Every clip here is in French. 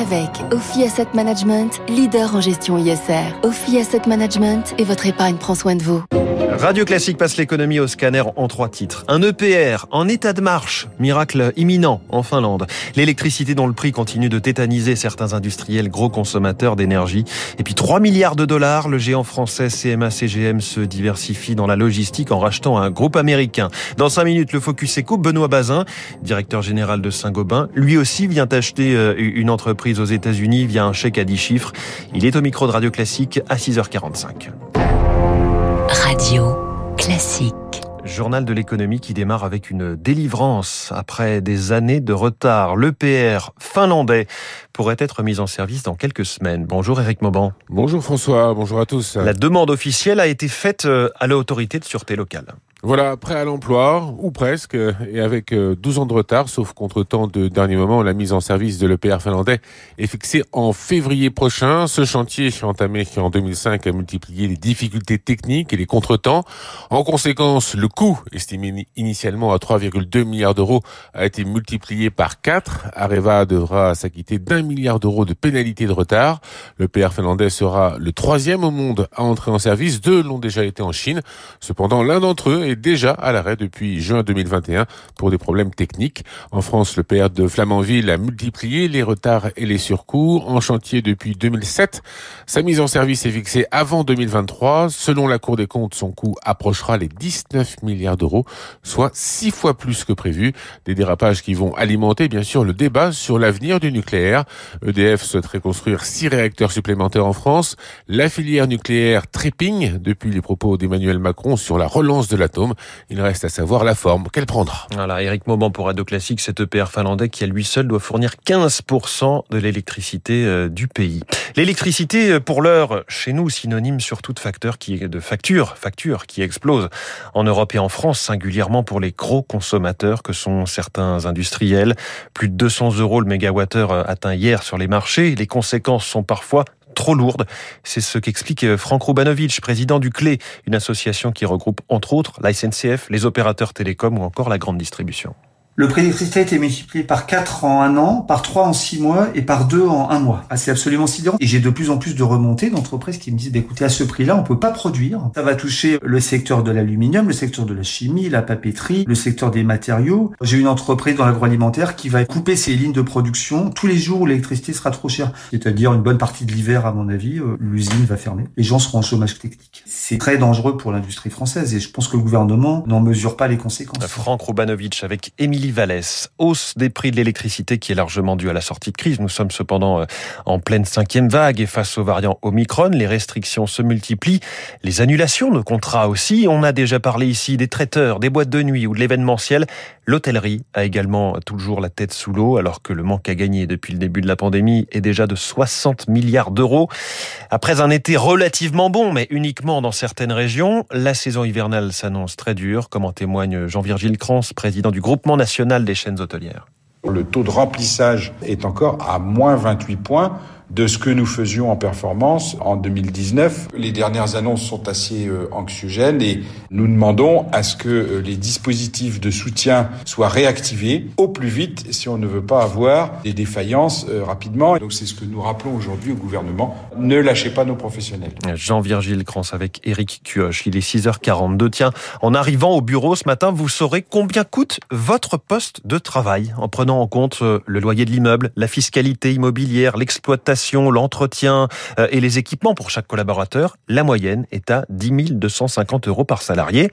Avec Ophi Asset Management, leader en gestion ISR. Ophi Asset Management et votre épargne prend soin de vous. Radio Classique passe l'économie au scanner en trois titres. Un EPR en état de marche, miracle imminent en Finlande. L'électricité dont le prix continue de tétaniser certains industriels gros consommateurs d'énergie. Et puis 3 milliards de dollars, le géant français CMA-CGM se diversifie dans la logistique en rachetant un groupe américain. Dans 5 minutes, le Focus Eco, Benoît Bazin, directeur général de Saint-Gobain, lui aussi vient acheter euh, une entreprise aux États-Unis via un chèque à 10 chiffres. Il est au micro de Radio Classique à 6h45. Radio Classique. Journal de l'économie qui démarre avec une délivrance après des années de retard. L'EPR finlandais pourrait être mis en service dans quelques semaines. Bonjour Eric Mauban. Bonjour François, bonjour à tous. La demande officielle a été faite euh, à l'autorité de sûreté locale. Voilà, prêt à l'emploi, ou presque, et avec 12 ans de retard, sauf contre-temps de dernier moment, la mise en service de l'EPR finlandais est fixée en février prochain. Ce chantier, entamé en 2005, a multiplié les difficultés techniques et les contretemps. En conséquence, le coût, estimé initialement à 3,2 milliards d'euros, a été multiplié par 4. Areva devra s'acquitter d'un milliard d'euros de pénalités de retard. L'EPR finlandais sera le troisième au monde à entrer en service. Deux l'ont déjà été en Chine. Cependant, l'un d'entre eux déjà à l'arrêt depuis juin 2021 pour des problèmes techniques. En France, le PR de Flamanville a multiplié les retards et les surcoûts en chantier depuis 2007. Sa mise en service est fixée avant 2023. Selon la Cour des comptes, son coût approchera les 19 milliards d'euros, soit six fois plus que prévu. Des dérapages qui vont alimenter bien sûr le débat sur l'avenir du nucléaire. EDF souhaiterait construire six réacteurs supplémentaires en France. La filière nucléaire trépigne depuis les propos d'Emmanuel Macron sur la relance de Il reste à savoir la forme qu'elle prendra. Voilà, Eric Mauban pour Radio Classique, cet EPR finlandais qui à lui seul doit fournir 15% de l'électricité euh, du pays. L'électricité, euh, pour l'heure, chez nous, synonyme surtout de facteurs qui, de factures, factures qui explosent en Europe et en France, singulièrement pour les gros consommateurs que sont certains industriels. Plus de 200 euros le mégawattheure euh, atteint hier sur les marchés. Les conséquences sont parfois trop lourde. C'est ce qu'explique euh, Franck Rubanovic, président du CLé, une association qui regroupe entre autres la SNCF, les opérateurs télécoms ou encore la grande distribution. Le prix d'électricité a été multiplié par 4 en un an, par 3 en 6 mois et par 2 en un mois. Ah, c'est absolument sidérant. Et j'ai de plus en plus de remontées d'entreprises qui me disent, bah, écoutez, à ce prix-là, on peut pas produire. Ça va toucher le secteur de l'aluminium, le secteur de la chimie, la papeterie, le secteur des matériaux. J'ai une entreprise dans l'agroalimentaire qui va couper ses lignes de production tous les jours où l'électricité sera trop chère. C'est-à-dire une bonne partie de l'hiver, à mon avis, euh, l'usine va fermer. Les gens seront en chômage technique. C'est très dangereux pour l'industrie française et je pense que le gouvernement n'en mesure pas les conséquences. Franck avec Émilie Hausse des prix de l'électricité qui est largement due à la sortie de crise. Nous sommes cependant euh, en pleine cinquième vague et face aux variants Omicron, les restrictions se multiplient. Les annulations de contrats aussi. On a déjà parlé ici des traiteurs, des boîtes de nuit ou de l'événementiel. L'hôtellerie a également toujours la tête sous l'eau alors que le manque à gagner depuis le début de la pandémie est déjà de 60 milliards d'euros. Après un été relativement bon, mais uniquement dans certaines régions, la saison hivernale s'annonce très dure, comme en témoigne Jean-Virgile Crans, président du groupement national des chaînes hôtelières. Le taux de remplissage est encore à moins 28 points de ce que nous faisions en performance en 2019. Les dernières annonces sont assez euh, anxiogènes et nous demandons à ce que euh, les dispositifs de soutien soient réactivés au plus vite si on ne veut pas avoir des défaillances euh, rapidement. Donc c'est ce que nous rappelons aujourd'hui au gouvernement. Ne lâchez pas nos professionnels. Jean-Virgile Crans avec Eric Cuoche. Il est 6h42. Tiens, en arrivant au bureau ce matin, vous saurez combien coûte votre poste de travail en prenant en compte le loyer de l'immeuble, la fiscalité immobilière, l'exploitation l'entretien euh, et les équipements pour chaque collaborateur, la moyenne est à 10 250 euros par salarié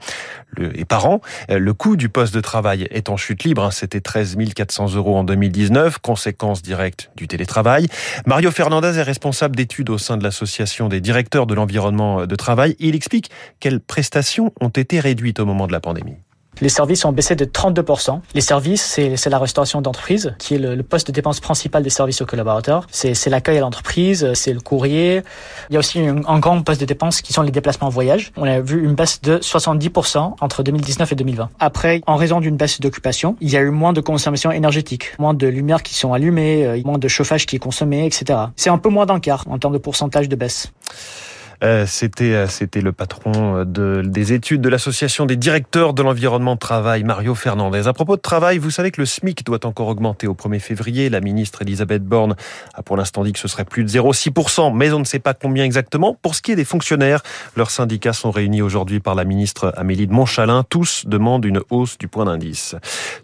et par an. Euh, le coût du poste de travail est en chute libre, hein. c'était 13 400 euros en 2019, conséquence directe du télétravail. Mario Fernandez est responsable d'études au sein de l'association des directeurs de l'environnement de travail. Il explique quelles prestations ont été réduites au moment de la pandémie. Les services ont baissé de 32%. Les services, c'est la restauration d'entreprise, qui est le, poste de dépense principal des services aux collaborateurs. C'est l'accueil à l'entreprise, c'est le courrier. Il y a aussi un, grand poste de dépense qui sont les déplacements en voyage. On a vu une baisse de 70% entre 2019 et 2020. Après, en raison d'une baisse d'occupation, il y a eu moins de consommation énergétique, moins de lumières qui sont allumées, euh, moins de chauffage qui est consommé, etc. C'est un peu moins d'un quart en termes de pourcentage de baisse. Euh, c'était euh, c'était le patron de, des études de l'association des directeurs de l'environnement travail, Mario Fernandez. À propos de travail, vous savez que le SMIC doit encore augmenter au 1er février. La ministre Elisabeth Borne a pour l'instant dit que ce serait plus de 0,6%, mais on ne sait pas combien exactement. Pour ce qui est des fonctionnaires, leurs syndicats sont réunis aujourd'hui par la ministre Amélie de Montchalin. Tous demandent une hausse du point d'indice.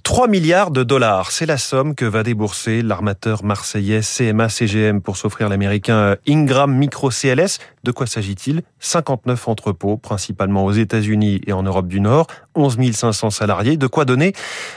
3 milliards de dollars, c'est la somme que va débourser l'armateur marseillais CMA-CGM pour s'offrir l'américain Ingram Micro CLS. De quoi s'agit-il? 59 entrepôts, principalement aux États-Unis et en Europe du Nord, 11 500 salariés. De quoi donner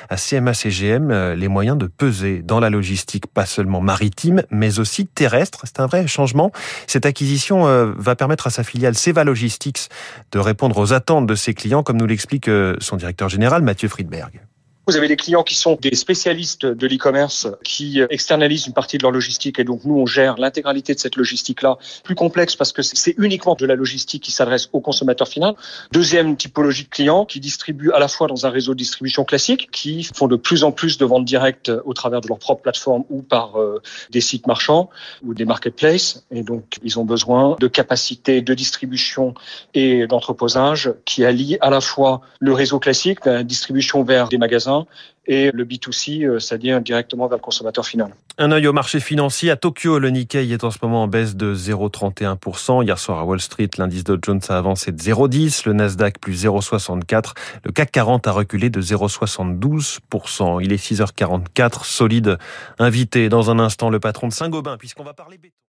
à CMA-CGM euh, les moyens de peser dans la logistique, pas seulement maritime, mais aussi terrestre. C'est un vrai changement. Cette acquisition euh, va permettre à sa filiale Seva Logistics de répondre aux attentes de ses clients, comme nous l'explique euh, son directeur général, Mathieu Friedberg. Vous avez des clients qui sont des spécialistes de l'e-commerce qui externalisent une partie de leur logistique et donc nous on gère l'intégralité de cette logistique-là. Plus complexe parce que c'est uniquement de la logistique qui s'adresse au consommateur final. Deuxième typologie de clients qui distribuent à la fois dans un réseau de distribution classique, qui font de plus en plus de ventes directes au travers de leur propre plateforme ou par euh, des sites marchands ou des marketplaces. Et donc ils ont besoin de capacités de distribution et d'entreposage qui allient à la fois le réseau classique, la distribution vers des magasins et le B2C, euh, c'est-à-dire directement vers le consommateur final. Un œil au marché financier. À Tokyo, le Nikkei est en ce moment en baisse de 0,31%. Hier soir à Wall Street, l'indice Dow Jones a avancé de 0,10%, le Nasdaq plus 0,64%, le CAC 40 a reculé de 0,72%. Il est 6h44, solide invité dans un instant le patron de Saint-Gobain, puisqu'on va parler béton.